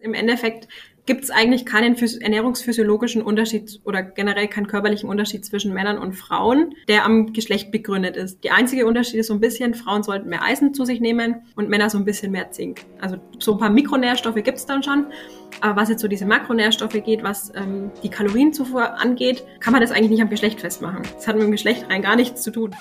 Im Endeffekt gibt es eigentlich keinen ernährungsphysiologischen Unterschied oder generell keinen körperlichen Unterschied zwischen Männern und Frauen, der am Geschlecht begründet ist. Die einzige Unterschied ist so ein bisschen, Frauen sollten mehr Eisen zu sich nehmen und Männer so ein bisschen mehr Zink. Also so ein paar Mikronährstoffe gibt es dann schon. Aber was jetzt so diese Makronährstoffe geht, was ähm, die Kalorienzufuhr angeht, kann man das eigentlich nicht am Geschlecht festmachen. Das hat mit dem Geschlecht rein gar nichts zu tun.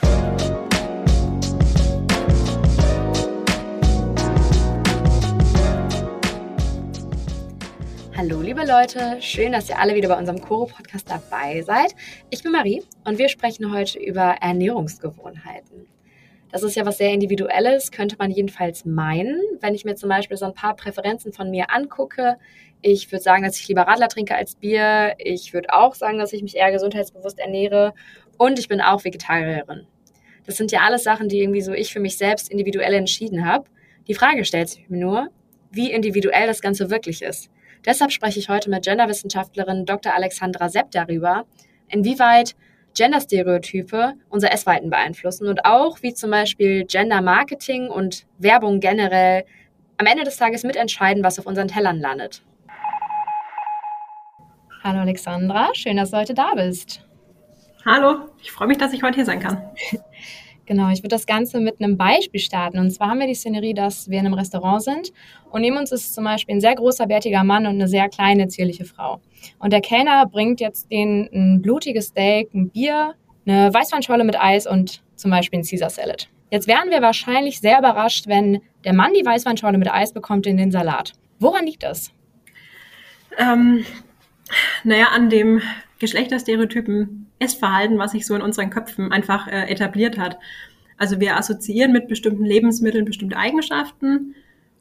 Hallo liebe Leute, schön, dass ihr alle wieder bei unserem Koro-Podcast dabei seid. Ich bin Marie und wir sprechen heute über Ernährungsgewohnheiten. Das ist ja was sehr Individuelles, könnte man jedenfalls meinen. Wenn ich mir zum Beispiel so ein paar Präferenzen von mir angucke, ich würde sagen, dass ich lieber Radler trinke als Bier. Ich würde auch sagen, dass ich mich eher gesundheitsbewusst ernähre und ich bin auch Vegetarierin. Das sind ja alles Sachen, die irgendwie so ich für mich selbst individuell entschieden habe. Die Frage stellt sich mir nur, wie individuell das Ganze wirklich ist. Deshalb spreche ich heute mit Genderwissenschaftlerin Dr. Alexandra Sepp darüber, inwieweit Genderstereotype unser Essverhalten beeinflussen und auch wie zum Beispiel Gender-Marketing und Werbung generell am Ende des Tages mitentscheiden, was auf unseren Tellern landet. Hallo Alexandra, schön, dass du heute da bist. Hallo, ich freue mich, dass ich heute hier sein kann. Genau, ich würde das Ganze mit einem Beispiel starten. Und zwar haben wir die Szenerie, dass wir in einem Restaurant sind und neben uns ist zum Beispiel ein sehr großer, bärtiger Mann und eine sehr kleine, zierliche Frau. Und der Kellner bringt jetzt denen ein blutiges Steak, ein Bier, eine Weißweinschorle mit Eis und zum Beispiel ein Caesar Salad. Jetzt wären wir wahrscheinlich sehr überrascht, wenn der Mann die Weißweinschorle mit Eis bekommt in den Salat. Woran liegt das? Ähm, naja, an dem Geschlechterstereotypen Essverhalten, was sich so in unseren Köpfen einfach äh, etabliert hat. Also wir assoziieren mit bestimmten Lebensmitteln bestimmte Eigenschaften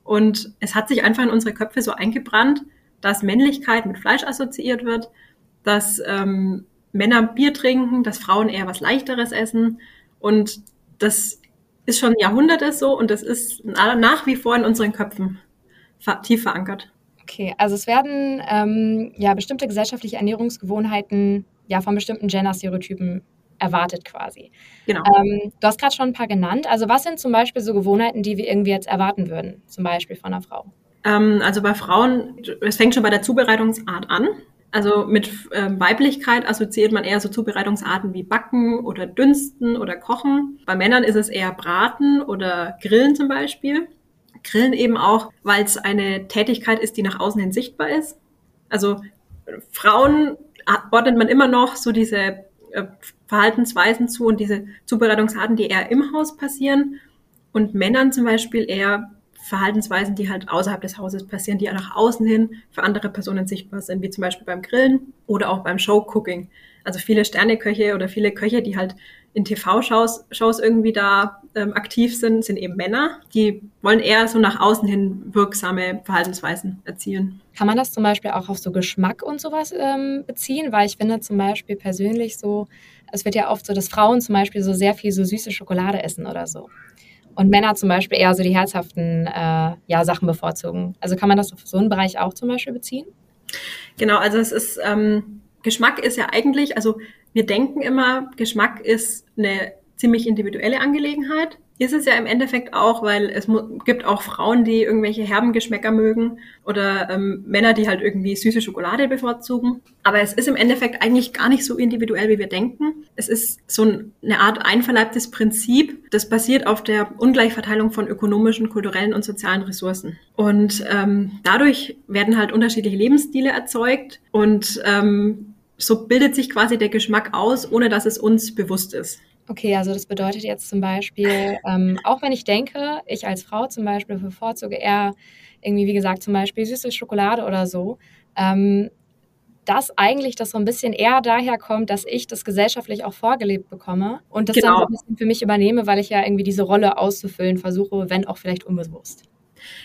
und es hat sich einfach in unsere Köpfe so eingebrannt, dass Männlichkeit mit Fleisch assoziiert wird, dass ähm, Männer Bier trinken, dass Frauen eher was Leichteres essen und das ist schon Jahrhunderte so und das ist nach wie vor in unseren Köpfen tief verankert. Okay, also es werden ähm, ja bestimmte gesellschaftliche Ernährungsgewohnheiten ja von bestimmten Gender-Stereotypen erwartet quasi. Genau. Ähm, du hast gerade schon ein paar genannt. Also was sind zum Beispiel so Gewohnheiten, die wir irgendwie jetzt erwarten würden, zum Beispiel von einer Frau? Ähm, also bei Frauen, es fängt schon bei der Zubereitungsart an. Also mit ähm, Weiblichkeit assoziiert man eher so Zubereitungsarten wie Backen oder Dünsten oder Kochen. Bei Männern ist es eher Braten oder Grillen zum Beispiel. Grillen eben auch, weil es eine Tätigkeit ist, die nach außen hin sichtbar ist. Also Frauen ordnet man immer noch so diese äh, Verhaltensweisen zu und diese Zubereitungsarten, die eher im Haus passieren. Und Männern zum Beispiel eher Verhaltensweisen, die halt außerhalb des Hauses passieren, die ja nach außen hin für andere Personen sichtbar sind, wie zum Beispiel beim Grillen oder auch beim Showcooking. Also viele Sterneköche oder viele Köche, die halt in TV-Shows Shows irgendwie da ähm, aktiv sind, sind eben Männer. Die wollen eher so nach außen hin wirksame Verhaltensweisen erzielen. Kann man das zum Beispiel auch auf so Geschmack und sowas ähm, beziehen? Weil ich finde zum Beispiel persönlich so, es wird ja oft so, dass Frauen zum Beispiel so sehr viel so süße Schokolade essen oder so. Und Männer zum Beispiel eher so die herzhaften äh, ja, Sachen bevorzugen. Also kann man das auf so einen Bereich auch zum Beispiel beziehen? Genau, also es ist, ähm, Geschmack ist ja eigentlich, also wir denken immer, Geschmack ist eine ziemlich individuelle Angelegenheit. Ist es ja im Endeffekt auch, weil es gibt auch Frauen, die irgendwelche herben Geschmäcker mögen oder ähm, Männer, die halt irgendwie süße Schokolade bevorzugen. Aber es ist im Endeffekt eigentlich gar nicht so individuell, wie wir denken. Es ist so eine Art einverleibtes Prinzip, das basiert auf der Ungleichverteilung von ökonomischen, kulturellen und sozialen Ressourcen. Und ähm, dadurch werden halt unterschiedliche Lebensstile erzeugt und ähm, so bildet sich quasi der Geschmack aus, ohne dass es uns bewusst ist. Okay, also das bedeutet jetzt zum Beispiel, ähm, auch wenn ich denke, ich als Frau zum Beispiel bevorzuge eher irgendwie, wie gesagt, zum Beispiel süße Schokolade oder so, ähm, dass eigentlich das so ein bisschen eher daher kommt, dass ich das gesellschaftlich auch vorgelebt bekomme und das genau. dann so ein bisschen für mich übernehme, weil ich ja irgendwie diese Rolle auszufüllen versuche, wenn auch vielleicht unbewusst.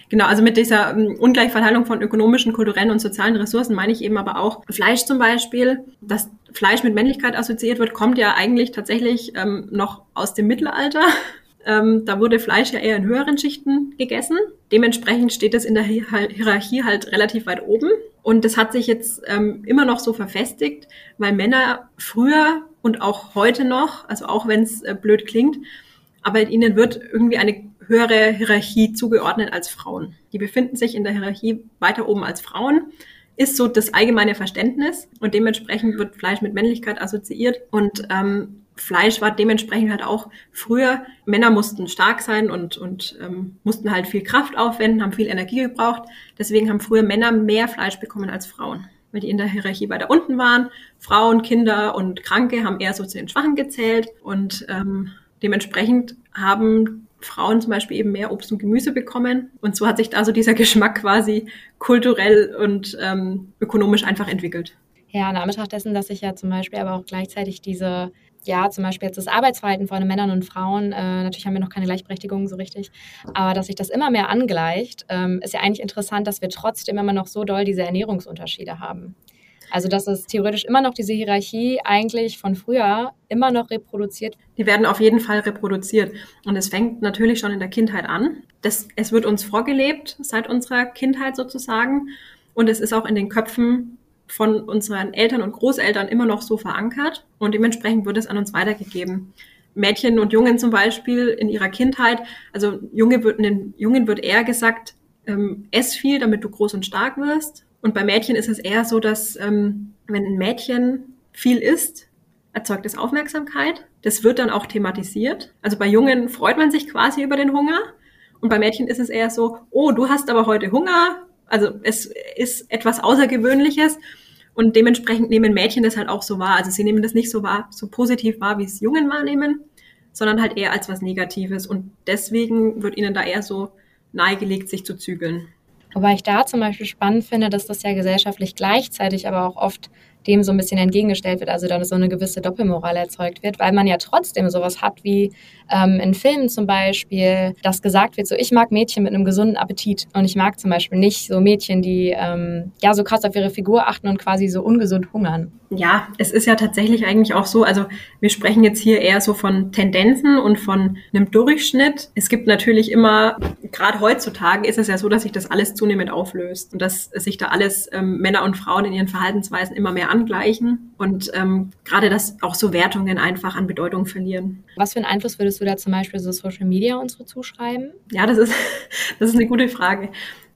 Genau, also mit dieser ähm, Ungleichverteilung von ökonomischen, kulturellen und sozialen Ressourcen meine ich eben aber auch Fleisch zum Beispiel. Das Fleisch mit Männlichkeit assoziiert wird, kommt ja eigentlich tatsächlich ähm, noch aus dem Mittelalter. Ähm, da wurde Fleisch ja eher in höheren Schichten gegessen. Dementsprechend steht es in der Hierarchie halt relativ weit oben. Und das hat sich jetzt ähm, immer noch so verfestigt, weil Männer früher und auch heute noch, also auch wenn es äh, blöd klingt, aber ihnen wird irgendwie eine höhere Hierarchie zugeordnet als Frauen. Die befinden sich in der Hierarchie weiter oben als Frauen ist so das allgemeine Verständnis und dementsprechend wird Fleisch mit Männlichkeit assoziiert und ähm, Fleisch war dementsprechend halt auch früher, Männer mussten stark sein und, und ähm, mussten halt viel Kraft aufwenden, haben viel Energie gebraucht. Deswegen haben früher Männer mehr Fleisch bekommen als Frauen, weil die in der Hierarchie weiter unten waren. Frauen, Kinder und Kranke haben eher so zu den Schwachen gezählt und ähm, dementsprechend haben Frauen zum Beispiel eben mehr Obst und Gemüse bekommen. Und so hat sich da so dieser Geschmack quasi kulturell und ähm, ökonomisch einfach entwickelt. Ja, in Anbetracht dessen, dass sich ja zum Beispiel aber auch gleichzeitig diese, ja, zum Beispiel jetzt das Arbeitsverhalten von Männern und Frauen, äh, natürlich haben wir noch keine Gleichberechtigung so richtig, aber dass sich das immer mehr angleicht, ähm, ist ja eigentlich interessant, dass wir trotzdem immer noch so doll diese Ernährungsunterschiede haben. Also dass es theoretisch immer noch diese Hierarchie eigentlich von früher immer noch reproduziert. Die werden auf jeden Fall reproduziert. Und es fängt natürlich schon in der Kindheit an. Das, es wird uns vorgelebt seit unserer Kindheit sozusagen. Und es ist auch in den Köpfen von unseren Eltern und Großeltern immer noch so verankert. Und dementsprechend wird es an uns weitergegeben. Mädchen und Jungen zum Beispiel in ihrer Kindheit, also Junge wird, den Jungen wird eher gesagt, ähm, ess viel, damit du groß und stark wirst. Und bei Mädchen ist es eher so, dass ähm, wenn ein Mädchen viel isst, erzeugt es Aufmerksamkeit. Das wird dann auch thematisiert. Also bei Jungen freut man sich quasi über den Hunger. Und bei Mädchen ist es eher so, oh, du hast aber heute Hunger. Also es ist etwas Außergewöhnliches. Und dementsprechend nehmen Mädchen das halt auch so wahr. Also sie nehmen das nicht so wahr, so positiv wahr, wie es Jungen wahrnehmen, sondern halt eher als was Negatives. Und deswegen wird ihnen da eher so nahegelegt, sich zu zügeln. Wobei ich da zum Beispiel spannend finde, dass das ja gesellschaftlich gleichzeitig aber auch oft dem so ein bisschen entgegengestellt wird, also dann so eine gewisse Doppelmoral erzeugt wird, weil man ja trotzdem sowas hat wie ähm, in Filmen zum Beispiel, dass gesagt wird, so ich mag Mädchen mit einem gesunden Appetit und ich mag zum Beispiel nicht so Mädchen, die ähm, ja so krass auf ihre Figur achten und quasi so ungesund hungern. Ja, es ist ja tatsächlich eigentlich auch so, also wir sprechen jetzt hier eher so von Tendenzen und von einem Durchschnitt. Es gibt natürlich immer, gerade heutzutage ist es ja so, dass sich das alles zunehmend auflöst und dass sich da alles ähm, Männer und Frauen in ihren Verhaltensweisen immer mehr angleichen und ähm, gerade, dass auch so Wertungen einfach an Bedeutung verlieren. Was für einen Einfluss würdest du da zum Beispiel so Social Media unsere zuschreiben? Ja, das ist, das ist eine gute Frage.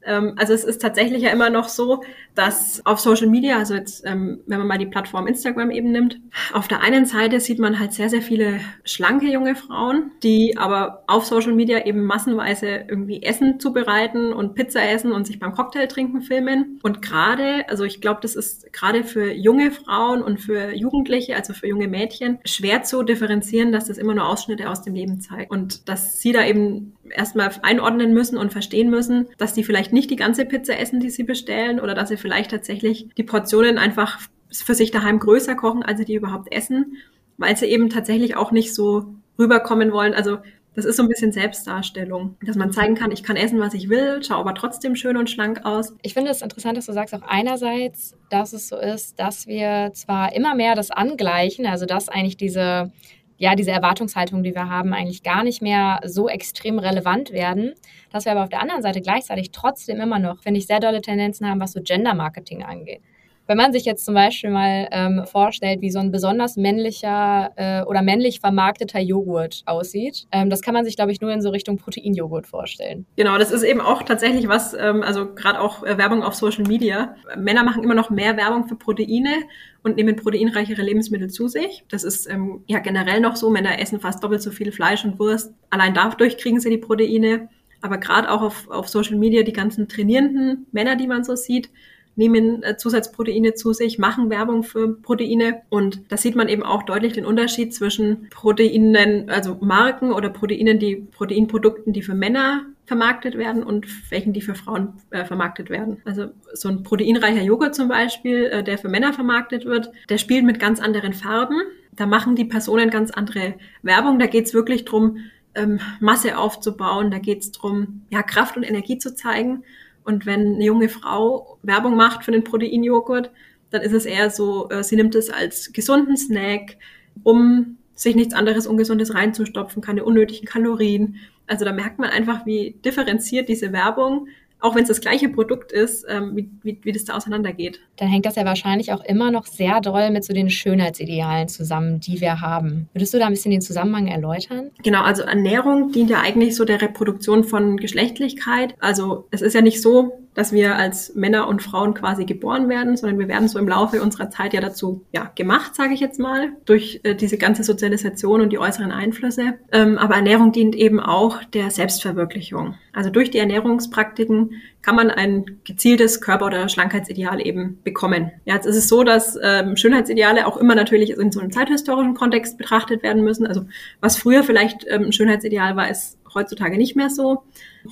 Ähm, also es ist tatsächlich ja immer noch so, dass auf Social Media, also jetzt, ähm, wenn man mal die Plattform Instagram eben nimmt, auf der einen Seite sieht man halt sehr, sehr viele schlanke junge Frauen, die aber auf Social Media eben massenweise irgendwie Essen zubereiten und Pizza essen und sich beim Cocktail trinken filmen. Und gerade, also ich glaube, das ist gerade für junge Frauen und für Jugendliche, also für junge Mädchen, schwer zu differenzieren, dass das immer nur Ausschnitte aus dem Leben zeigt. Und dass sie da eben erstmal einordnen müssen und verstehen müssen, dass die vielleicht nicht die ganze Pizza essen, die sie bestellen, oder dass sie vielleicht tatsächlich die Portionen einfach für sich daheim größer kochen, als sie die überhaupt essen, weil sie eben tatsächlich auch nicht so rüberkommen wollen. Also das ist so ein bisschen Selbstdarstellung, dass man zeigen kann, ich kann essen, was ich will, schaue aber trotzdem schön und schlank aus. Ich finde es interessant, dass du sagst auch einerseits, dass es so ist, dass wir zwar immer mehr das angleichen, also dass eigentlich diese ja, diese Erwartungshaltung, die wir haben, eigentlich gar nicht mehr so extrem relevant werden, dass wir aber auf der anderen Seite gleichzeitig trotzdem immer noch, finde ich, sehr dolle Tendenzen haben, was so Gender-Marketing angeht. Wenn man sich jetzt zum Beispiel mal ähm, vorstellt, wie so ein besonders männlicher äh, oder männlich vermarkteter Joghurt aussieht, ähm, das kann man sich, glaube ich, nur in so Richtung Proteinjoghurt vorstellen. Genau, das ist eben auch tatsächlich was, ähm, also gerade auch äh, Werbung auf Social Media. Männer machen immer noch mehr Werbung für Proteine und nehmen proteinreichere Lebensmittel zu sich. Das ist ähm, ja generell noch so. Männer essen fast doppelt so viel Fleisch und Wurst. Allein dadurch kriegen sie die Proteine. Aber gerade auch auf, auf Social Media die ganzen trainierenden Männer, die man so sieht, nehmen äh, Zusatzproteine zu sich, machen Werbung für Proteine und da sieht man eben auch deutlich den Unterschied zwischen Proteinen, also Marken oder Proteinen, die Proteinprodukten, die für Männer vermarktet werden und welchen, die für Frauen äh, vermarktet werden. Also so ein proteinreicher Joghurt zum Beispiel, äh, der für Männer vermarktet wird, der spielt mit ganz anderen Farben. Da machen die Personen ganz andere Werbung. Da geht's wirklich drum, ähm, Masse aufzubauen. Da geht's drum, ja, Kraft und Energie zu zeigen. Und wenn eine junge Frau Werbung macht für den Proteinjoghurt, dann ist es eher so, äh, sie nimmt es als gesunden Snack, um sich nichts anderes Ungesundes reinzustopfen, keine unnötigen Kalorien. Also da merkt man einfach, wie differenziert diese Werbung auch wenn es das gleiche Produkt ist, ähm, wie, wie, wie das da auseinandergeht. Dann hängt das ja wahrscheinlich auch immer noch sehr doll mit so den Schönheitsidealen zusammen, die wir haben. Würdest du da ein bisschen den Zusammenhang erläutern? Genau, also Ernährung dient ja eigentlich so der Reproduktion von Geschlechtlichkeit. Also es ist ja nicht so, dass wir als Männer und Frauen quasi geboren werden, sondern wir werden so im Laufe unserer Zeit ja dazu ja, gemacht, sage ich jetzt mal, durch äh, diese ganze Sozialisation und die äußeren Einflüsse. Ähm, aber Ernährung dient eben auch der Selbstverwirklichung. Also durch die Ernährungspraktiken kann man ein gezieltes Körper- oder Schlankheitsideal eben bekommen. Ja, jetzt ist es so, dass ähm, Schönheitsideale auch immer natürlich in so einem zeithistorischen Kontext betrachtet werden müssen. Also was früher vielleicht ähm, ein Schönheitsideal war, ist heutzutage nicht mehr so.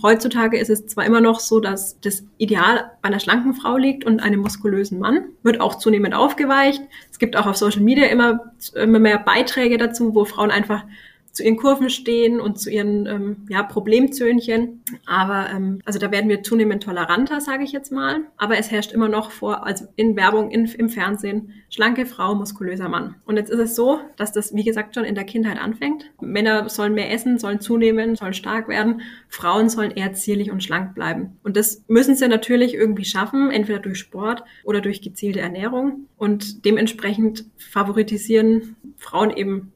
Heutzutage ist es zwar immer noch so, dass das Ideal bei einer schlanken Frau liegt und einem muskulösen Mann, wird auch zunehmend aufgeweicht. Es gibt auch auf Social Media immer, immer mehr Beiträge dazu, wo Frauen einfach zu ihren Kurven stehen und zu ihren ähm, ja, Problemzöhnchen. Aber ähm, also da werden wir zunehmend toleranter, sage ich jetzt mal. Aber es herrscht immer noch vor, also in Werbung, in, im Fernsehen, schlanke Frau, muskulöser Mann. Und jetzt ist es so, dass das, wie gesagt, schon in der Kindheit anfängt. Männer sollen mehr essen, sollen zunehmen, sollen stark werden. Frauen sollen eher zierlich und schlank bleiben. Und das müssen sie natürlich irgendwie schaffen, entweder durch Sport oder durch gezielte Ernährung. Und dementsprechend favoritisieren Frauen eben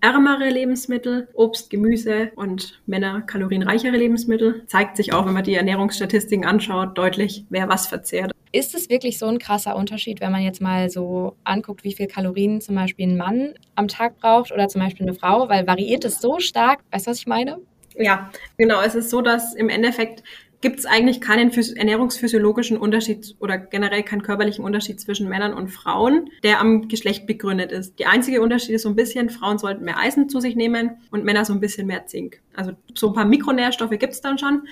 kalorienärmere Lebensmittel, Obst, Gemüse und Männer kalorienreichere Lebensmittel. Zeigt sich auch, wenn man die Ernährungsstatistiken anschaut, deutlich, wer was verzehrt. Ist es wirklich so ein krasser Unterschied, wenn man jetzt mal so anguckt, wie viel Kalorien zum Beispiel ein Mann am Tag braucht oder zum Beispiel eine Frau? Weil variiert es so stark? Weißt du, was ich meine? Ja, genau. Es ist so, dass im Endeffekt gibt es eigentlich keinen ernährungsphysiologischen Unterschied oder generell keinen körperlichen Unterschied zwischen Männern und Frauen, der am Geschlecht begründet ist. Die einzige Unterschied ist so ein bisschen, Frauen sollten mehr Eisen zu sich nehmen und Männer so ein bisschen mehr Zink. Also so ein paar Mikronährstoffe gibt es dann schon.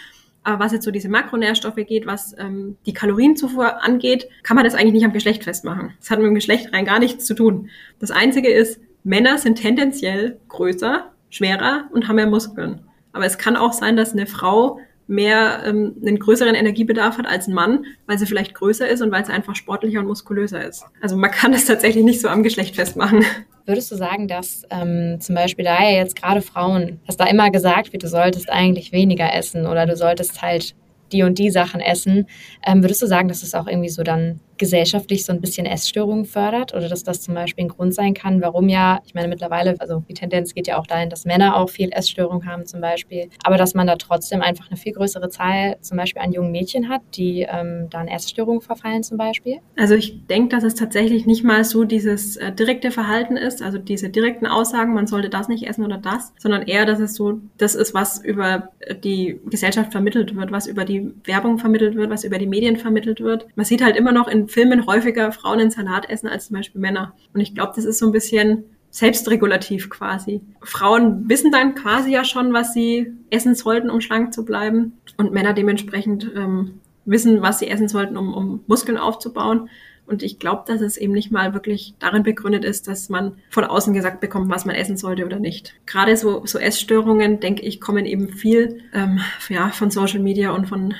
Aber was jetzt so diese Makronährstoffe geht, was ähm, die Kalorienzufuhr angeht, kann man das eigentlich nicht am Geschlecht festmachen. Das hat mit dem Geschlecht rein gar nichts zu tun. Das Einzige ist, Männer sind tendenziell größer, schwerer und haben mehr Muskeln. Aber es kann auch sein, dass eine Frau mehr ähm, einen größeren Energiebedarf hat als ein Mann, weil sie vielleicht größer ist und weil sie einfach sportlicher und muskulöser ist. Also man kann das tatsächlich nicht so am Geschlecht festmachen. Würdest du sagen, dass ähm, zum Beispiel da ja jetzt gerade Frauen, dass da immer gesagt wird, du solltest eigentlich weniger essen oder du solltest halt die und die Sachen essen, ähm, würdest du sagen, dass es auch irgendwie so dann gesellschaftlich so ein bisschen Essstörungen fördert oder dass das zum Beispiel ein Grund sein kann, warum ja, ich meine mittlerweile, also die Tendenz geht ja auch dahin, dass Männer auch viel Essstörungen haben zum Beispiel, aber dass man da trotzdem einfach eine viel größere Zahl zum Beispiel an jungen Mädchen hat, die ähm, da an Essstörungen verfallen zum Beispiel? Also ich denke, dass es tatsächlich nicht mal so dieses äh, direkte Verhalten ist, also diese direkten Aussagen, man sollte das nicht essen oder das, sondern eher, dass es so das ist, was über die Gesellschaft vermittelt wird, was über die Werbung vermittelt wird, was über die Medien vermittelt wird. Man sieht halt immer noch in Filmen häufiger Frauen einen Salat essen als zum Beispiel Männer. Und ich glaube, das ist so ein bisschen selbstregulativ quasi. Frauen wissen dann quasi ja schon, was sie essen sollten, um schlank zu bleiben. Und Männer dementsprechend ähm, wissen, was sie essen sollten, um, um Muskeln aufzubauen. Und ich glaube, dass es eben nicht mal wirklich darin begründet ist, dass man von außen gesagt bekommt, was man essen sollte oder nicht. Gerade so, so Essstörungen, denke ich, kommen eben viel ähm, ja, von Social Media und von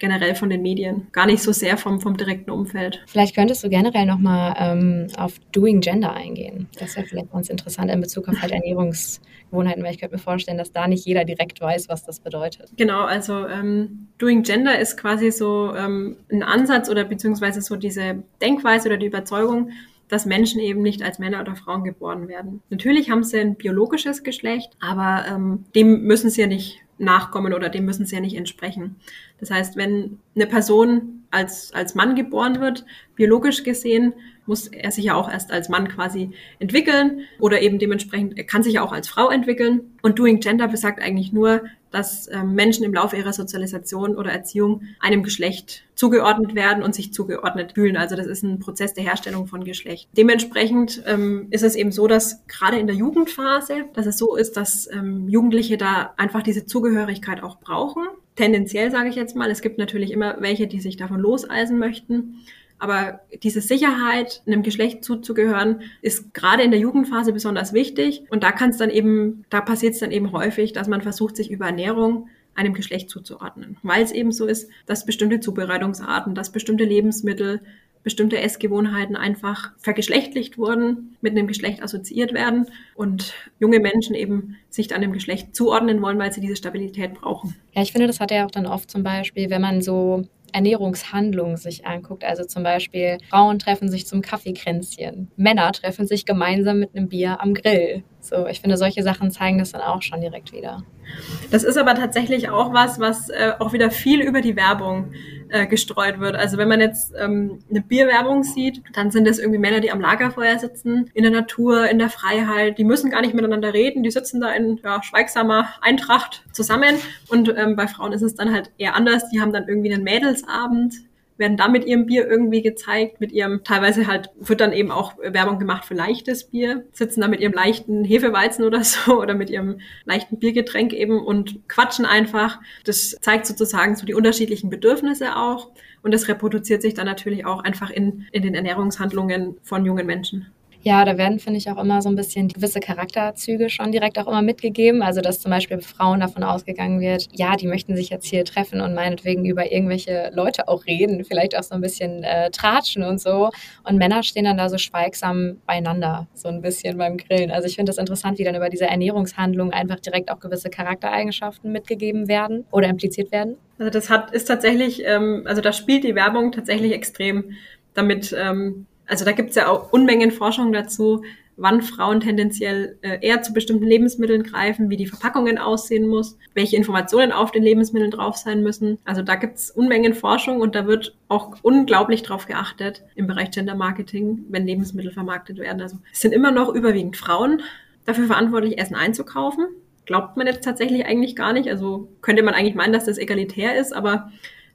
generell von den Medien, gar nicht so sehr vom, vom direkten Umfeld. Vielleicht könntest du generell nochmal ähm, auf Doing Gender eingehen. Das wäre vielleicht ganz interessant in Bezug auf halt Ernährungsgewohnheiten, weil ich könnte mir vorstellen, dass da nicht jeder direkt weiß, was das bedeutet. Genau, also ähm, Doing Gender ist quasi so ähm, ein Ansatz oder beziehungsweise so diese Denkweise oder die Überzeugung, dass Menschen eben nicht als Männer oder Frauen geboren werden. Natürlich haben sie ein biologisches Geschlecht, aber ähm, dem müssen sie ja nicht nachkommen oder dem müssen sie ja nicht entsprechen. Das heißt, wenn eine Person als, als Mann geboren wird, biologisch gesehen, muss er sich ja auch erst als Mann quasi entwickeln oder eben dementsprechend, er kann sich ja auch als Frau entwickeln. Und Doing Gender besagt eigentlich nur, dass äh, Menschen im Laufe ihrer Sozialisation oder Erziehung einem Geschlecht zugeordnet werden und sich zugeordnet fühlen. Also das ist ein Prozess der Herstellung von Geschlecht. Dementsprechend ähm, ist es eben so, dass gerade in der Jugendphase, dass es so ist, dass ähm, Jugendliche da einfach diese Zugehörigkeit auch brauchen. Tendenziell sage ich jetzt mal, es gibt natürlich immer welche, die sich davon loseisen möchten. Aber diese Sicherheit, einem Geschlecht zuzugehören, ist gerade in der Jugendphase besonders wichtig. Und da kann es dann eben, da passiert es dann eben häufig, dass man versucht, sich über Ernährung einem Geschlecht zuzuordnen. Weil es eben so ist, dass bestimmte Zubereitungsarten, dass bestimmte Lebensmittel bestimmte Essgewohnheiten einfach vergeschlechtlicht wurden, mit einem Geschlecht assoziiert werden und junge Menschen eben sich dann dem Geschlecht zuordnen wollen, weil sie diese Stabilität brauchen. Ja, ich finde, das hat ja auch dann oft zum Beispiel, wenn man so Ernährungshandlungen sich anguckt. Also zum Beispiel Frauen treffen sich zum Kaffeekränzchen, Männer treffen sich gemeinsam mit einem Bier am Grill. So, ich finde, solche Sachen zeigen das dann auch schon direkt wieder. Das ist aber tatsächlich auch was, was äh, auch wieder viel über die Werbung äh, gestreut wird. Also wenn man jetzt ähm, eine Bierwerbung sieht, dann sind es irgendwie Männer, die am Lagerfeuer sitzen, in der Natur, in der Freiheit. Die müssen gar nicht miteinander reden, die sitzen da in ja, schweigsamer Eintracht zusammen. Und ähm, bei Frauen ist es dann halt eher anders. Die haben dann irgendwie einen Mädelsabend werden da mit ihrem Bier irgendwie gezeigt, mit ihrem, teilweise halt wird dann eben auch Werbung gemacht für leichtes Bier, sitzen da mit ihrem leichten Hefeweizen oder so oder mit ihrem leichten Biergetränk eben und quatschen einfach. Das zeigt sozusagen so die unterschiedlichen Bedürfnisse auch und das reproduziert sich dann natürlich auch einfach in, in den Ernährungshandlungen von jungen Menschen. Ja, da werden, finde ich, auch immer so ein bisschen gewisse Charakterzüge schon direkt auch immer mitgegeben. Also, dass zum Beispiel Frauen davon ausgegangen wird, ja, die möchten sich jetzt hier treffen und meinetwegen über irgendwelche Leute auch reden, vielleicht auch so ein bisschen äh, tratschen und so. Und Männer stehen dann da so schweigsam beieinander, so ein bisschen beim Grillen. Also, ich finde das interessant, wie dann über diese Ernährungshandlung einfach direkt auch gewisse Charaktereigenschaften mitgegeben werden oder impliziert werden. Also, das hat, ist tatsächlich, ähm, also da spielt die Werbung tatsächlich extrem damit, ähm, also da gibt es ja auch Unmengen Forschung dazu, wann Frauen tendenziell äh, eher zu bestimmten Lebensmitteln greifen, wie die Verpackungen aussehen muss, welche Informationen auf den Lebensmitteln drauf sein müssen. Also da gibt es Unmengen Forschung und da wird auch unglaublich drauf geachtet im Bereich Gender Marketing, wenn Lebensmittel vermarktet werden. Also es sind immer noch überwiegend Frauen dafür verantwortlich, Essen einzukaufen. Glaubt man jetzt tatsächlich eigentlich gar nicht. Also könnte man eigentlich meinen, dass das egalitär ist, aber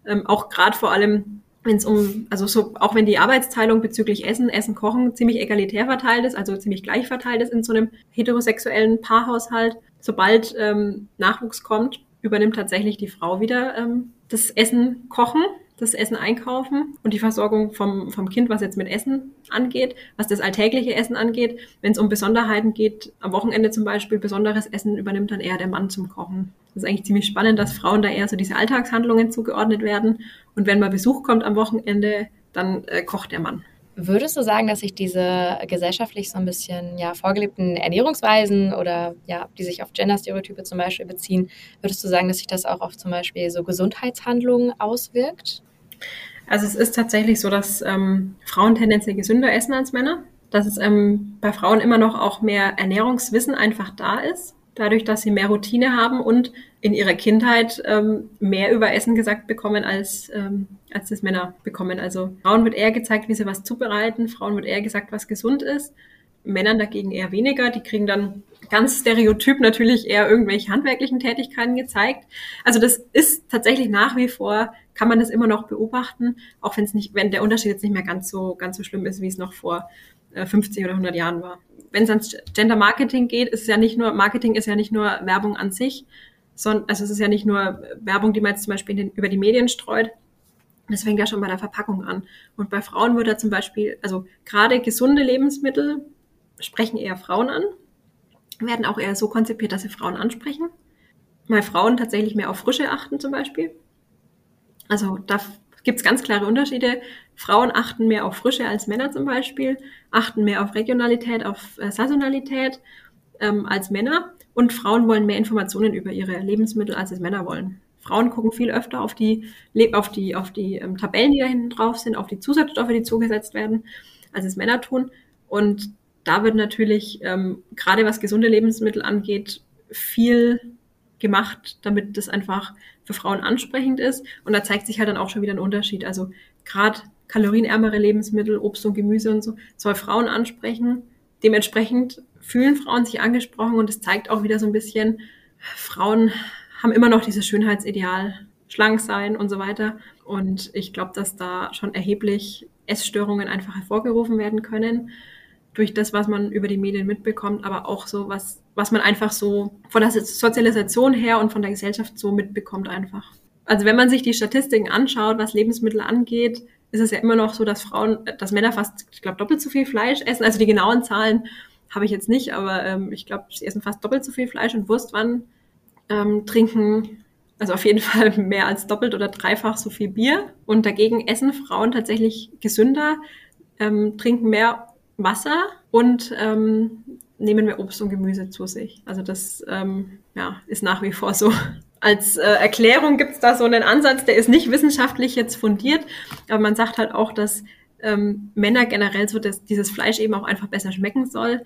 ähm, auch gerade vor allem wenn es um, also so, auch wenn die Arbeitsteilung bezüglich Essen, Essen, Kochen ziemlich egalitär verteilt ist, also ziemlich gleich verteilt ist in so einem heterosexuellen Paarhaushalt, sobald ähm, Nachwuchs kommt, übernimmt tatsächlich die Frau wieder ähm, das Essen kochen das Essen einkaufen und die Versorgung vom, vom Kind, was jetzt mit Essen angeht, was das alltägliche Essen angeht. Wenn es um Besonderheiten geht, am Wochenende zum Beispiel besonderes Essen übernimmt dann eher der Mann zum Kochen. Das ist eigentlich ziemlich spannend, dass Frauen da eher so diese Alltagshandlungen zugeordnet werden. Und wenn mal Besuch kommt am Wochenende, dann äh, kocht der Mann. Würdest du sagen, dass sich diese gesellschaftlich so ein bisschen ja, vorgelebten Ernährungsweisen oder ja, die sich auf Genderstereotype zum Beispiel beziehen, würdest du sagen, dass sich das auch auf zum Beispiel so Gesundheitshandlungen auswirkt? Also es ist tatsächlich so, dass ähm, Frauen tendenziell gesünder essen als Männer, dass es ähm, bei Frauen immer noch auch mehr Ernährungswissen einfach da ist, dadurch, dass sie mehr Routine haben und in ihrer Kindheit ähm, mehr über Essen gesagt bekommen, als, ähm, als das Männer bekommen. Also Frauen wird eher gezeigt, wie sie was zubereiten, Frauen wird eher gesagt, was gesund ist. Männern dagegen eher weniger. Die kriegen dann ganz stereotyp natürlich eher irgendwelche handwerklichen Tätigkeiten gezeigt. Also das ist tatsächlich nach wie vor, kann man das immer noch beobachten, auch wenn es nicht, wenn der Unterschied jetzt nicht mehr ganz so, ganz so schlimm ist, wie es noch vor 50 äh, oder 100 Jahren war. Wenn es ans Gender Marketing geht, ist es ja nicht nur, Marketing ist ja nicht nur Werbung an sich, sondern, also es ist ja nicht nur Werbung, die man jetzt zum Beispiel den, über die Medien streut, das fängt ja schon bei der Verpackung an. Und bei Frauen wird da zum Beispiel, also gerade gesunde Lebensmittel sprechen eher Frauen an, werden auch eher so konzipiert, dass sie Frauen ansprechen. Weil Frauen tatsächlich mehr auf Frische achten zum Beispiel. Also da gibt es ganz klare Unterschiede. Frauen achten mehr auf Frische als Männer zum Beispiel, achten mehr auf Regionalität, auf äh, Saisonalität ähm, als Männer. Und Frauen wollen mehr Informationen über ihre Lebensmittel, als es Männer wollen. Frauen gucken viel öfter auf die, auf die, auf die ähm, Tabellen, die da hinten drauf sind, auf die Zusatzstoffe, die zugesetzt werden, als es Männer tun. Und da wird natürlich, ähm, gerade was gesunde Lebensmittel angeht, viel gemacht, damit das einfach für Frauen ansprechend ist. Und da zeigt sich halt dann auch schon wieder ein Unterschied. Also gerade kalorienärmere Lebensmittel, Obst und Gemüse und so, soll Frauen ansprechen. Dementsprechend fühlen Frauen sich angesprochen und es zeigt auch wieder so ein bisschen, Frauen haben immer noch dieses Schönheitsideal, schlank sein und so weiter. Und ich glaube, dass da schon erheblich Essstörungen einfach hervorgerufen werden können durch das, was man über die Medien mitbekommt, aber auch so, was, was man einfach so von der Sozialisation her und von der Gesellschaft so mitbekommt einfach. Also wenn man sich die Statistiken anschaut, was Lebensmittel angeht, ist es ja immer noch so, dass Frauen, dass Männer fast, ich glaube, doppelt so viel Fleisch essen. Also die genauen Zahlen habe ich jetzt nicht, aber ähm, ich glaube, sie essen fast doppelt so viel Fleisch und Wurstwann, ähm, trinken Also auf jeden Fall mehr als doppelt oder dreifach so viel Bier. Und dagegen essen Frauen tatsächlich gesünder, ähm, trinken mehr Wasser und ähm, nehmen mehr Obst und Gemüse zu sich. Also das ähm, ja, ist nach wie vor so. Als äh, Erklärung gibt es da so einen Ansatz, der ist nicht wissenschaftlich jetzt fundiert, aber man sagt halt auch, dass ähm, Männer generell so dass dieses Fleisch eben auch einfach besser schmecken soll,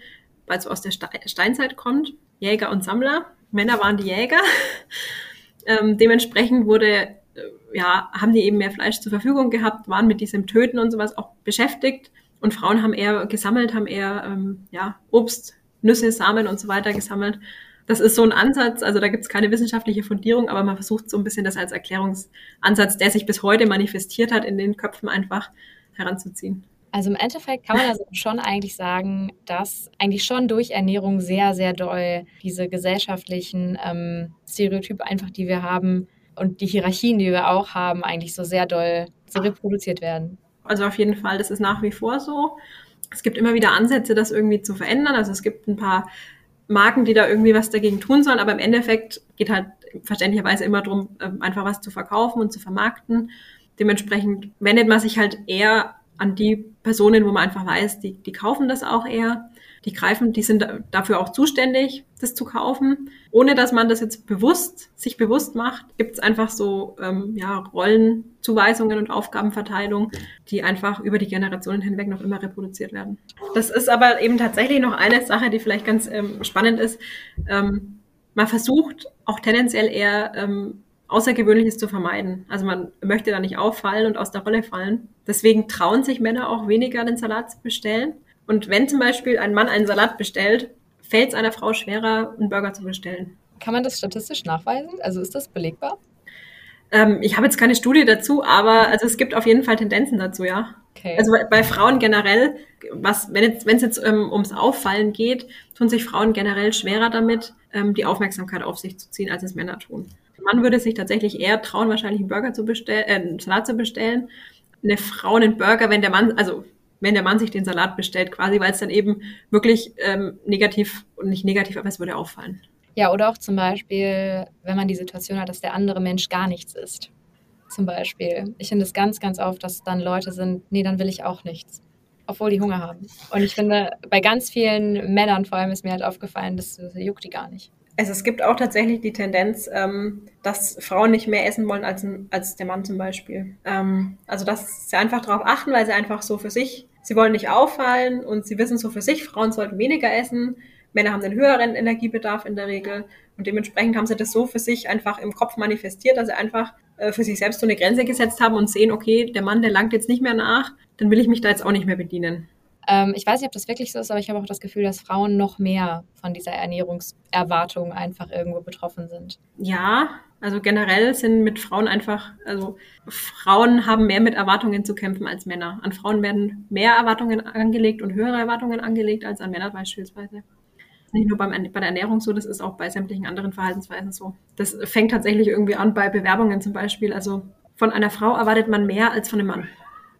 weil es aus der Steinzeit kommt. Jäger und Sammler. Männer waren die Jäger. ähm, dementsprechend wurde, äh, ja, haben die eben mehr Fleisch zur Verfügung gehabt, waren mit diesem Töten und sowas auch beschäftigt. Und Frauen haben eher gesammelt, haben eher ähm, ja, Obst, Nüsse, Samen und so weiter gesammelt. Das ist so ein Ansatz, also da gibt es keine wissenschaftliche Fundierung, aber man versucht so ein bisschen das als Erklärungsansatz, der sich bis heute manifestiert hat, in den Köpfen einfach heranzuziehen. Also im Endeffekt kann man also schon eigentlich sagen, dass eigentlich schon durch Ernährung sehr, sehr doll diese gesellschaftlichen ähm, Stereotype einfach, die wir haben und die Hierarchien, die wir auch haben, eigentlich so sehr doll so reproduziert werden. Also auf jeden Fall, das ist nach wie vor so. Es gibt immer wieder Ansätze, das irgendwie zu verändern. Also es gibt ein paar Marken, die da irgendwie was dagegen tun sollen, aber im Endeffekt geht halt verständlicherweise immer darum, ähm, einfach was zu verkaufen und zu vermarkten. Dementsprechend wendet man sich halt eher an die Personen, wo man einfach weiß, die, die kaufen das auch eher. Die greifen, die sind dafür auch zuständig, das zu kaufen. Ohne dass man das jetzt bewusst, sich bewusst macht, gibt es einfach so ähm, ja, Rollenzuweisungen und Aufgabenverteilung, die einfach über die Generationen hinweg noch immer reproduziert werden. Das ist aber eben tatsächlich noch eine Sache, die vielleicht ganz ähm, spannend ist. Ähm, man versucht auch tendenziell eher ähm, Außergewöhnliches zu vermeiden. Also man möchte da nicht auffallen und aus der Rolle fallen. Deswegen trauen sich Männer auch weniger, den Salat zu bestellen. Und wenn zum Beispiel ein Mann einen Salat bestellt, fällt es einer Frau schwerer, einen Burger zu bestellen. Kann man das statistisch nachweisen? Also ist das belegbar? Ähm, ich habe jetzt keine Studie dazu, aber also es gibt auf jeden Fall Tendenzen dazu, ja. Okay. Also bei, bei Frauen generell, was, wenn es jetzt, jetzt ähm, ums Auffallen geht, tun sich Frauen generell schwerer damit, ähm, die Aufmerksamkeit auf sich zu ziehen, als es Männer tun. Mann würde sich tatsächlich eher trauen, wahrscheinlich einen Burger zu bestellen, äh, einen Salat zu bestellen. Eine Frau einen Burger, wenn der Mann, also wenn der Mann sich den Salat bestellt, quasi, weil es dann eben wirklich ähm, negativ und nicht negativ, aber es würde auffallen. Ja, oder auch zum Beispiel, wenn man die Situation hat, dass der andere Mensch gar nichts isst. Zum Beispiel. Ich finde es ganz, ganz oft, dass dann Leute sind, nee, dann will ich auch nichts. Obwohl die Hunger haben. Und ich finde, bei ganz vielen Männern vor allem ist mir halt aufgefallen, das, das juckt die gar nicht. Also es gibt auch tatsächlich die Tendenz, ähm, dass Frauen nicht mehr essen wollen als, als der Mann zum Beispiel. Ähm, also dass sie einfach darauf achten, weil sie einfach so für sich, sie wollen nicht auffallen und sie wissen so für sich, Frauen sollten weniger essen, Männer haben einen höheren Energiebedarf in der Regel und dementsprechend haben sie das so für sich einfach im Kopf manifestiert, dass sie einfach äh, für sich selbst so eine Grenze gesetzt haben und sehen, okay, der Mann, der langt jetzt nicht mehr nach, dann will ich mich da jetzt auch nicht mehr bedienen. Ähm, ich weiß nicht, ob das wirklich so ist, aber ich habe auch das Gefühl, dass Frauen noch mehr von dieser Ernährungserwartung einfach irgendwo betroffen sind. Ja, also generell sind mit Frauen einfach, also Frauen haben mehr mit Erwartungen zu kämpfen als Männer. An Frauen werden mehr Erwartungen angelegt und höhere Erwartungen angelegt als an Männer beispielsweise. Nicht nur beim, bei der Ernährung so, das ist auch bei sämtlichen anderen Verhaltensweisen so. Das fängt tatsächlich irgendwie an bei Bewerbungen zum Beispiel. Also von einer Frau erwartet man mehr als von einem Mann.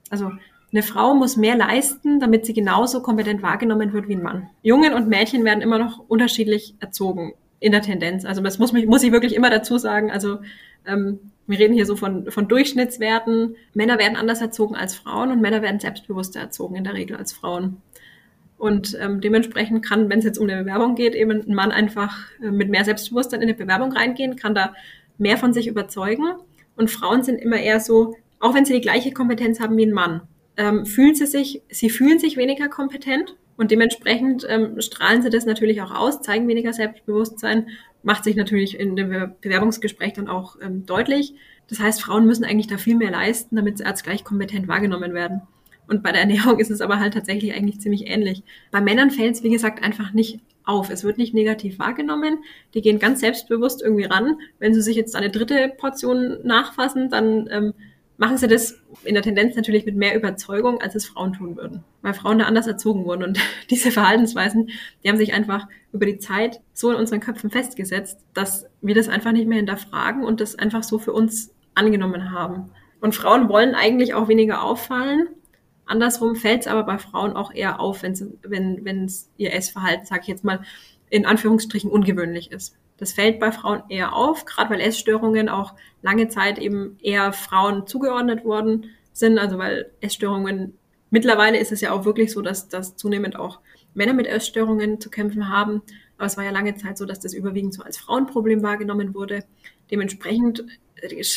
Also eine Frau muss mehr leisten, damit sie genauso kompetent wahrgenommen wird wie ein Mann. Jungen und Mädchen werden immer noch unterschiedlich erzogen in der Tendenz. Also das muss, mich, muss ich wirklich immer dazu sagen. Also ähm, wir reden hier so von, von Durchschnittswerten. Männer werden anders erzogen als Frauen und Männer werden selbstbewusster erzogen in der Regel als Frauen. Und ähm, dementsprechend kann, wenn es jetzt um eine Bewerbung geht, eben ein Mann einfach äh, mit mehr Selbstbewusstsein in eine Bewerbung reingehen, kann da mehr von sich überzeugen. Und Frauen sind immer eher so, auch wenn sie die gleiche Kompetenz haben wie ein Mann, ähm, fühlen sie sich, sie fühlen sich weniger kompetent und dementsprechend ähm, strahlen sie das natürlich auch aus, zeigen weniger Selbstbewusstsein, macht sich natürlich in dem Bewerbungsgespräch dann auch ähm, deutlich. Das heißt, Frauen müssen eigentlich da viel mehr leisten, damit sie als gleich kompetent wahrgenommen werden. Und bei der Ernährung ist es aber halt tatsächlich eigentlich ziemlich ähnlich. Bei Männern fällt es, wie gesagt, einfach nicht auf. Es wird nicht negativ wahrgenommen. Die gehen ganz selbstbewusst irgendwie ran. Wenn sie sich jetzt eine dritte Portion nachfassen, dann ähm, machen sie das in der Tendenz natürlich mit mehr Überzeugung, als es Frauen tun würden. Weil Frauen da anders erzogen wurden. Und diese Verhaltensweisen, die haben sich einfach über die Zeit so in unseren Köpfen festgesetzt, dass wir das einfach nicht mehr hinterfragen und das einfach so für uns angenommen haben. Und Frauen wollen eigentlich auch weniger auffallen. Andersrum fällt es aber bei Frauen auch eher auf, wenn's, wenn es ihr Essverhalten, sage ich jetzt mal, in Anführungsstrichen ungewöhnlich ist. Das fällt bei Frauen eher auf, gerade weil Essstörungen auch lange Zeit eben eher Frauen zugeordnet worden sind. Also weil Essstörungen, mittlerweile ist es ja auch wirklich so, dass, dass zunehmend auch Männer mit Essstörungen zu kämpfen haben. Aber es war ja lange Zeit so, dass das überwiegend so als Frauenproblem wahrgenommen wurde. Dementsprechend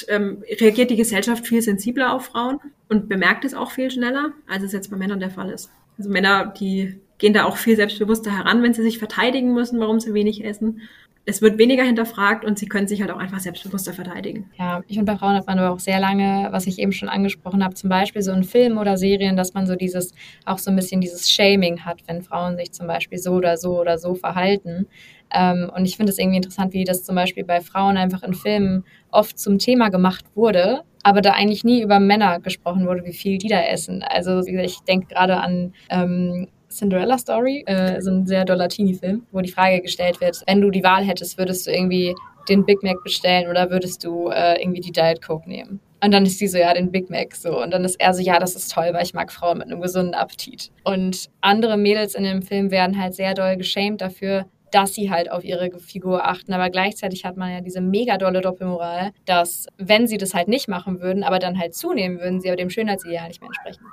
ähm, reagiert die Gesellschaft viel sensibler auf Frauen und bemerkt es auch viel schneller, als es jetzt bei Männern der Fall ist. Also Männer, die gehen da auch viel selbstbewusster heran, wenn sie sich verteidigen müssen, warum sie wenig essen. Es wird weniger hinterfragt und sie können sich halt auch einfach selbstbewusster verteidigen. Ja, ich finde, bei Frauen hat man aber auch sehr lange, was ich eben schon angesprochen habe, zum Beispiel so in Filmen oder Serien, dass man so dieses, auch so ein bisschen dieses Shaming hat, wenn Frauen sich zum Beispiel so oder so oder so verhalten. Ähm, und ich finde es irgendwie interessant, wie das zum Beispiel bei Frauen einfach in Filmen oft zum Thema gemacht wurde, aber da eigentlich nie über Männer gesprochen wurde, wie viel die da essen. Also ich denke gerade an ähm, Cinderella Story, äh, so ein sehr doller Teenie-Film, wo die Frage gestellt wird, wenn du die Wahl hättest, würdest du irgendwie den Big Mac bestellen oder würdest du äh, irgendwie die Diet Coke nehmen? Und dann ist sie so, ja, den Big Mac so. Und dann ist er so, ja, das ist toll, weil ich mag Frauen mit einem gesunden Appetit. Und andere Mädels in dem Film werden halt sehr doll geschämt dafür, dass sie halt auf ihre Figur achten. Aber gleichzeitig hat man ja diese mega dolle Doppelmoral, dass wenn sie das halt nicht machen würden, aber dann halt zunehmen würden, sie aber dem Schönheitsideal nicht mehr entsprechen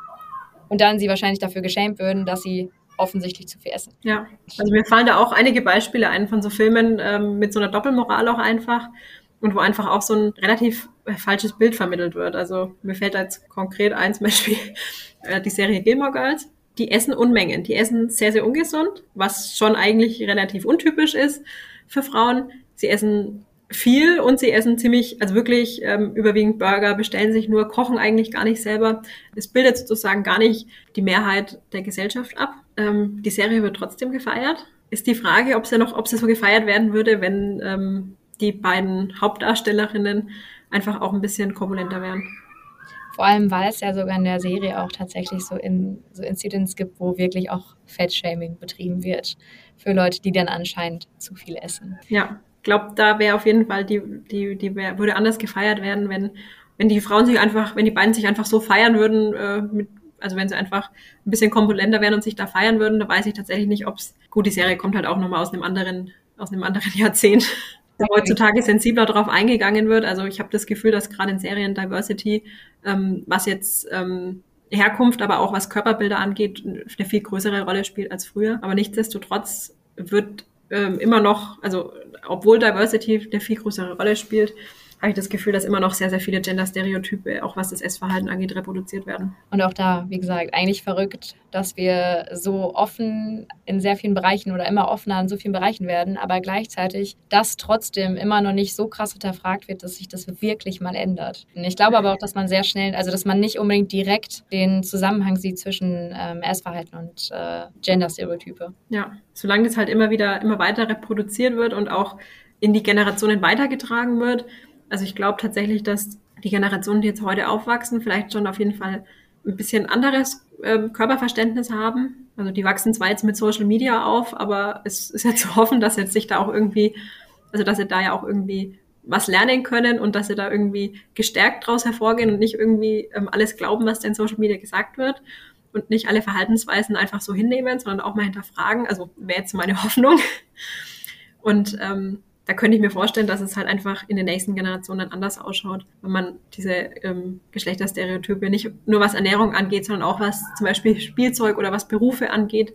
und dann sie wahrscheinlich dafür geschämt würden, dass sie offensichtlich zu viel essen. Ja, also mir fallen da auch einige Beispiele ein von so Filmen ähm, mit so einer Doppelmoral auch einfach und wo einfach auch so ein relativ äh, falsches Bild vermittelt wird. Also mir fällt da jetzt konkret ein, zum Beispiel äh, die Serie Gilmore Girls. Die essen Unmengen, die essen sehr, sehr ungesund, was schon eigentlich relativ untypisch ist für Frauen. Sie essen viel und sie essen ziemlich, also wirklich ähm, überwiegend Burger, bestellen sich nur, kochen eigentlich gar nicht selber. Es bildet sozusagen gar nicht die Mehrheit der Gesellschaft ab. Ähm, die Serie wird trotzdem gefeiert. Ist die Frage, ob sie noch, ob sie so gefeiert werden würde, wenn ähm, die beiden Hauptdarstellerinnen einfach auch ein bisschen korpulenter wären. Vor allem, weil es ja sogar in der Serie auch tatsächlich so, in, so Incidents gibt, wo wirklich auch Fettshaming betrieben wird für Leute, die dann anscheinend zu viel essen. Ja, glaube, da wäre auf jeden Fall die, die, die wär, würde anders gefeiert werden, wenn, wenn die Frauen sich einfach, wenn die beiden sich einfach so feiern würden, äh, mit, also wenn sie einfach ein bisschen komponenter wären und sich da feiern würden, da weiß ich tatsächlich nicht, ob es, gut, die Serie kommt halt auch nochmal aus einem anderen, aus einem anderen Jahrzehnt, da heutzutage sensibler drauf eingegangen wird. Also ich habe das Gefühl, dass gerade in Serien Diversity, ähm, was jetzt ähm, Herkunft, aber auch was Körperbilder angeht, eine viel größere Rolle spielt als früher. Aber nichtsdestotrotz wird ähm, immer noch, also obwohl Diversity eine viel größere Rolle spielt, habe ich das Gefühl, dass immer noch sehr, sehr viele Gender-Stereotype, auch was das Essverhalten angeht, reproduziert werden. Und auch da, wie gesagt, eigentlich verrückt, dass wir so offen in sehr vielen Bereichen oder immer offener in so vielen Bereichen werden, aber gleichzeitig das trotzdem immer noch nicht so krass hinterfragt wird, dass sich das wirklich mal ändert. Und ich glaube aber auch, dass man sehr schnell, also dass man nicht unbedingt direkt den Zusammenhang sieht zwischen ähm, Essverhalten und äh, Gender-Stereotype. Ja, solange das halt immer wieder, immer weiter reproduziert wird und auch in die Generationen weitergetragen wird, also ich glaube tatsächlich, dass die Generationen, die jetzt heute aufwachsen, vielleicht schon auf jeden Fall ein bisschen anderes äh, Körperverständnis haben. Also die wachsen zwar jetzt mit Social Media auf, aber es ist ja zu hoffen, dass jetzt sich da auch irgendwie, also dass sie da ja auch irgendwie was lernen können und dass sie da irgendwie gestärkt draus hervorgehen und nicht irgendwie ähm, alles glauben, was da in Social Media gesagt wird und nicht alle Verhaltensweisen einfach so hinnehmen, sondern auch mal hinterfragen. Also wäre jetzt meine Hoffnung. Und ähm, da könnte ich mir vorstellen, dass es halt einfach in den nächsten Generationen anders ausschaut, wenn man diese ähm, Geschlechterstereotype nicht nur was Ernährung angeht, sondern auch was zum Beispiel Spielzeug oder was Berufe angeht,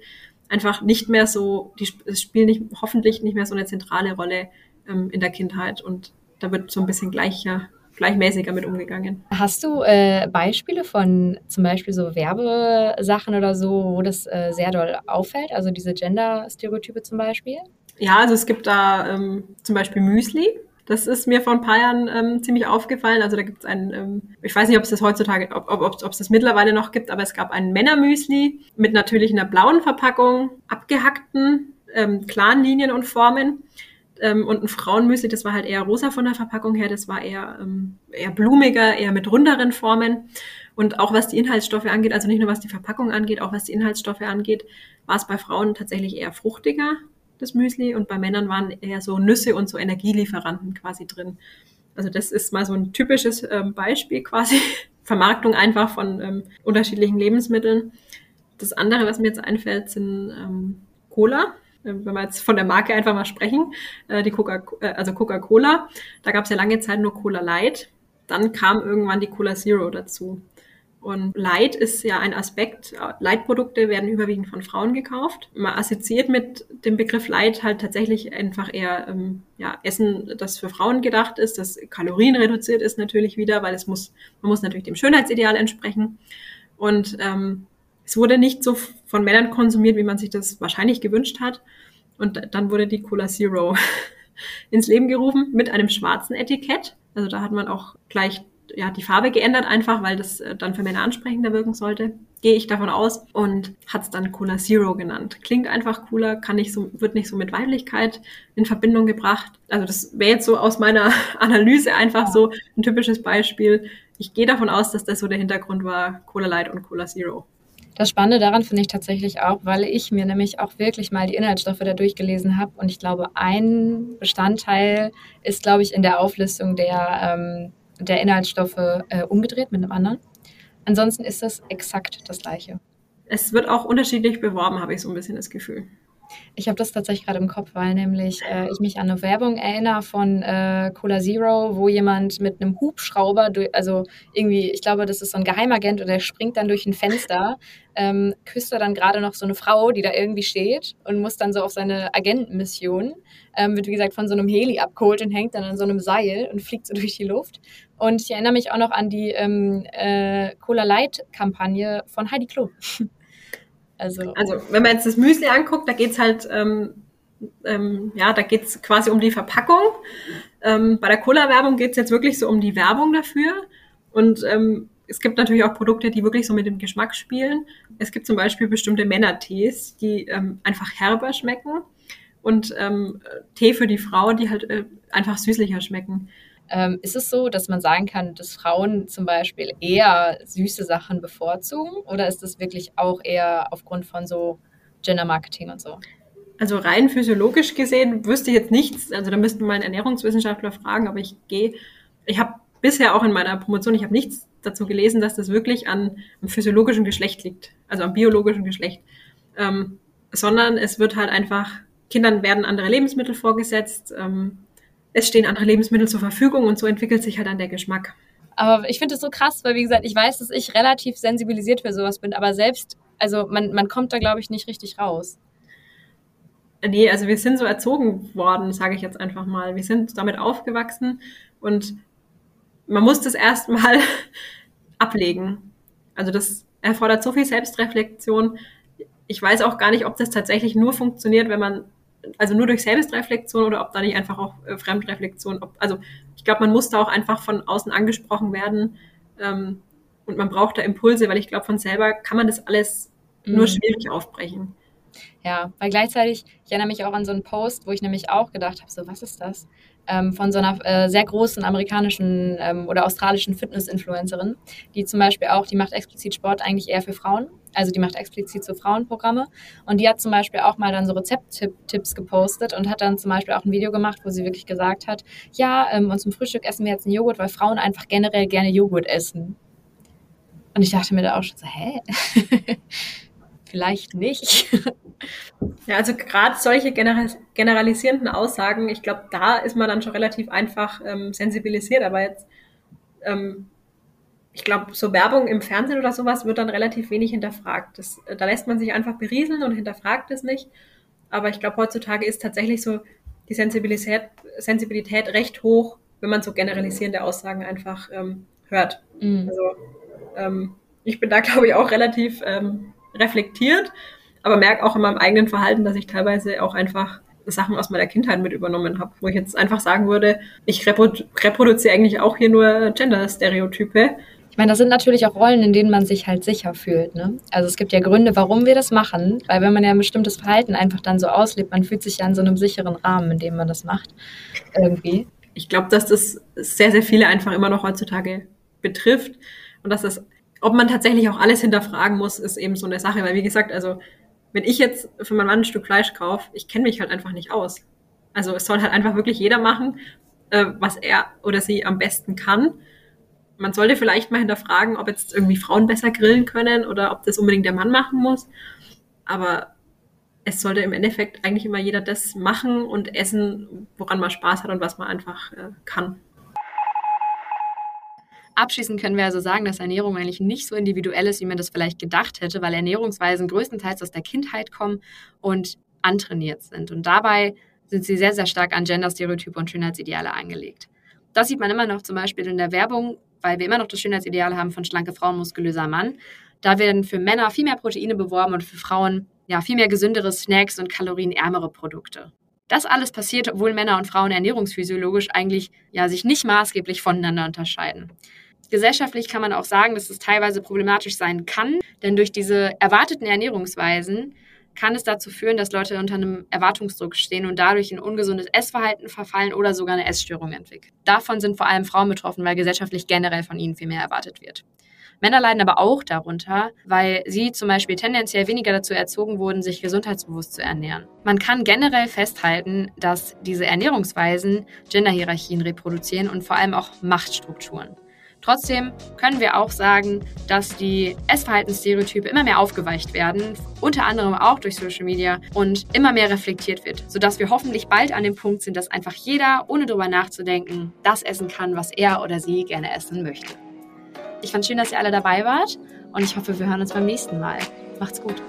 einfach nicht mehr so, die, spielen nicht, hoffentlich nicht mehr so eine zentrale Rolle ähm, in der Kindheit und da wird so ein bisschen gleicher gleichmäßiger mit umgegangen. Hast du äh, Beispiele von zum Beispiel so Werbesachen oder so, wo das äh, sehr doll auffällt? Also diese Gender-Stereotype zum Beispiel? Ja, also es gibt da ähm, zum Beispiel Müsli. Das ist mir vor ein paar Jahren ähm, ziemlich aufgefallen. Also da gibt es ein, ähm, ich weiß nicht, ob es das heutzutage, ob, ob, ob, es das mittlerweile noch gibt, aber es gab ein Männermüsli mit natürlich einer blauen Verpackung, abgehackten, ähm, klaren Linien und Formen. Ähm, und ein Frauenmüsli, das war halt eher rosa von der Verpackung her, das war eher, ähm, eher blumiger, eher mit runderen Formen. Und auch was die Inhaltsstoffe angeht, also nicht nur was die Verpackung angeht, auch was die Inhaltsstoffe angeht, war es bei Frauen tatsächlich eher fruchtiger das Müsli und bei Männern waren eher so Nüsse und so Energielieferanten quasi drin. Also das ist mal so ein typisches ähm, Beispiel quasi. Vermarktung einfach von ähm, unterschiedlichen Lebensmitteln. Das andere, was mir jetzt einfällt, sind ähm, Cola. äh, wenn wir jetzt von der Marke einfach mal sprechen, äh, die Coca, äh, also Coca-Cola, da gab es ja lange Zeit nur Cola Light. Dann kam irgendwann die Cola Zero dazu. Und Light ist ja ein Aspekt. Light-Produkte werden überwiegend von Frauen gekauft. Man assoziiert mit dem Begriff Light halt tatsächlich einfach eher ähm, ja, Essen, das für Frauen gedacht ist, das kalorienreduziert ist natürlich wieder, weil es muss, man muss natürlich dem Schönheitsideal entsprechen. Und ähm, es wurde nicht so von Männern konsumiert, wie man sich das wahrscheinlich gewünscht hat. Und dann wurde die Cola Zero ins Leben gerufen mit einem schwarzen Etikett. Also da hat man auch gleich ja, die Farbe geändert einfach, weil das äh, dann für Männer ansprechender wirken sollte. Gehe ich davon aus und hat es dann Cola Zero genannt. Klingt einfach cooler, kann nicht so, wird nicht so mit Weiblichkeit in Verbindung gebracht. Also das wäre jetzt so aus meiner Analyse einfach so ein typisches Beispiel. Ich gehe davon aus, dass das so der Hintergrund war, Cola Light und Cola Zero. Das Spannende daran finde ich tatsächlich auch, weil ich mir nämlich auch wirklich mal die Inhaltsstoffe da durchgelesen habe und ich glaube, ein Bestandteil ist, glaube ich, in der Auflistung der ähm, der Inhaltsstoffe äh, umgedreht mit einem anderen. Ansonsten ist das exakt das gleiche. Es wird auch unterschiedlich beworben, habe ich so ein bisschen das Gefühl. Ich habe das tatsächlich gerade im Kopf, weil nämlich äh, ich mich an eine Werbung erinnere von äh, Cola Zero, wo jemand mit einem Hubschrauber, durch, also irgendwie, ich glaube, das ist so ein Geheimagent und der springt dann durch ein Fenster, ähm, küsst er dann gerade noch so eine Frau, die da irgendwie steht und muss dann so auf seine Agentenmission, ähm, wird wie gesagt von so einem Heli abgeholt und hängt dann an so einem Seil und fliegt so durch die Luft. Und ich erinnere mich auch noch an die ähm, äh, Cola Light Kampagne von Heidi Klum. Also, also wenn man jetzt das Müsli anguckt, da geht's halt, ähm, ähm, ja, da geht's quasi um die Verpackung. Ähm, bei der Cola-Werbung geht's jetzt wirklich so um die Werbung dafür. Und ähm, es gibt natürlich auch Produkte, die wirklich so mit dem Geschmack spielen. Es gibt zum Beispiel bestimmte Männertees, die ähm, einfach herber schmecken. Und Tee für die Frau, die halt äh, einfach süßlicher schmecken. Ähm, ist es so, dass man sagen kann, dass Frauen zum Beispiel eher süße Sachen bevorzugen? Oder ist das wirklich auch eher aufgrund von so Gender Marketing und so? Also rein physiologisch gesehen wüsste ich jetzt nichts. Also da müssten wir einen Ernährungswissenschaftler fragen, aber ich gehe, ich habe bisher auch in meiner Promotion, ich habe nichts dazu gelesen, dass das wirklich an am physiologischen Geschlecht liegt, also am biologischen Geschlecht, ähm, sondern es wird halt einfach, Kindern werden andere Lebensmittel vorgesetzt, ähm, es stehen andere Lebensmittel zur Verfügung und so entwickelt sich halt dann der Geschmack. Aber ich finde es so krass, weil wie gesagt, ich weiß, dass ich relativ sensibilisiert für sowas bin, aber selbst, also man, man kommt da, glaube ich, nicht richtig raus. Nee, also wir sind so erzogen worden, sage ich jetzt einfach mal. Wir sind damit aufgewachsen und man muss das erstmal ablegen. Also das erfordert so viel Selbstreflexion. Ich weiß auch gar nicht, ob das tatsächlich nur funktioniert, wenn man also nur durch Selbstreflexion oder ob da nicht einfach auch äh, Fremdreflexion, ob, also ich glaube, man muss da auch einfach von außen angesprochen werden ähm, und man braucht da Impulse, weil ich glaube, von selber kann man das alles mhm. nur schwierig aufbrechen. Ja, weil gleichzeitig, ich erinnere mich auch an so einen Post, wo ich nämlich auch gedacht habe, so was ist das? ähm, von so einer äh, sehr großen amerikanischen ähm, oder australischen Fitness-Influencerin, die zum Beispiel auch, die macht explizit Sport eigentlich eher für Frauen. Also die macht explizit so Frauenprogramme. Und die hat zum Beispiel auch mal dann so Rezepttipps gepostet und hat dann zum Beispiel auch ein Video gemacht, wo sie wirklich gesagt hat, ja, ähm, und zum Frühstück essen wir jetzt einen Joghurt, weil Frauen einfach generell gerne Joghurt essen. Und ich dachte mir da auch schon so, hä? Vielleicht nicht. Ja, also gerade solche generalisierenden Aussagen, ich glaube, da ist man dann schon relativ einfach ähm, sensibilisiert, aber jetzt, ähm, ich glaube, so Werbung im Fernsehen oder sowas wird dann relativ wenig hinterfragt. Das, äh, da lässt man sich einfach berieseln und hinterfragt es nicht. Aber ich glaube, heutzutage ist tatsächlich so die Sensibilität, Sensibilität recht hoch, wenn man so generalisierende Aussagen einfach ähm, hört. Mhm. Also ähm, ich bin da, glaube ich, auch relativ ähm, reflektiert aber merke auch in meinem eigenen Verhalten, dass ich teilweise auch einfach Sachen aus meiner Kindheit mit übernommen habe, wo ich jetzt einfach sagen würde, ich reprodu reproduziere eigentlich auch hier nur Gender-Stereotype. Ich meine, das sind natürlich auch Rollen, in denen man sich halt sicher fühlt. Ne? Also es gibt ja Gründe, warum wir das machen, weil wenn man ja ein bestimmtes Verhalten einfach dann so auslebt, man fühlt sich ja in so einem sicheren Rahmen, in dem man das macht. Irgendwie. Ich glaube, dass das sehr, sehr viele einfach immer noch heutzutage betrifft und dass das, ob man tatsächlich auch alles hinterfragen muss, ist eben so eine Sache, weil wie gesagt, also wenn ich jetzt für meinen Mann ein Stück Fleisch kaufe, ich kenne mich halt einfach nicht aus. Also es soll halt einfach wirklich jeder machen, äh, was er oder sie am besten kann. Man sollte vielleicht mal hinterfragen, ob jetzt irgendwie Frauen besser grillen können oder ob das unbedingt der Mann machen muss. Aber es sollte im Endeffekt eigentlich immer jeder das machen und essen, woran man Spaß hat und was man einfach äh, kann. Abschließend können wir also sagen, dass Ernährung eigentlich nicht so individuell ist, wie man das vielleicht gedacht hätte, weil Ernährungsweisen größtenteils aus der Kindheit kommen und antrainiert sind. Und dabei sind sie sehr, sehr stark an Genderstereotype und Schönheitsideale angelegt. Das sieht man immer noch zum Beispiel in der Werbung, weil wir immer noch das Schönheitsideal haben von schlanke Frau und muskulöser Mann. Da werden für Männer viel mehr Proteine beworben und für Frauen ja viel mehr gesündere Snacks und kalorienärmere Produkte. Das alles passiert, obwohl Männer und Frauen ernährungsphysiologisch eigentlich ja sich nicht maßgeblich voneinander unterscheiden. Gesellschaftlich kann man auch sagen, dass es teilweise problematisch sein kann, denn durch diese erwarteten Ernährungsweisen kann es dazu führen, dass Leute unter einem Erwartungsdruck stehen und dadurch in ungesundes Essverhalten verfallen oder sogar eine Essstörung entwickeln. Davon sind vor allem Frauen betroffen, weil gesellschaftlich generell von ihnen viel mehr erwartet wird. Männer leiden aber auch darunter, weil sie zum Beispiel tendenziell weniger dazu erzogen wurden, sich gesundheitsbewusst zu ernähren. Man kann generell festhalten, dass diese Ernährungsweisen Genderhierarchien reproduzieren und vor allem auch Machtstrukturen. Trotzdem können wir auch sagen, dass die Essverhaltensstereotype immer mehr aufgeweicht werden, unter anderem auch durch Social Media und immer mehr reflektiert wird, sodass wir hoffentlich bald an dem Punkt sind, dass einfach jeder, ohne darüber nachzudenken, das essen kann, was er oder sie gerne essen möchte. Ich fand schön, dass ihr alle dabei wart und ich hoffe, wir hören uns beim nächsten Mal. Macht's gut.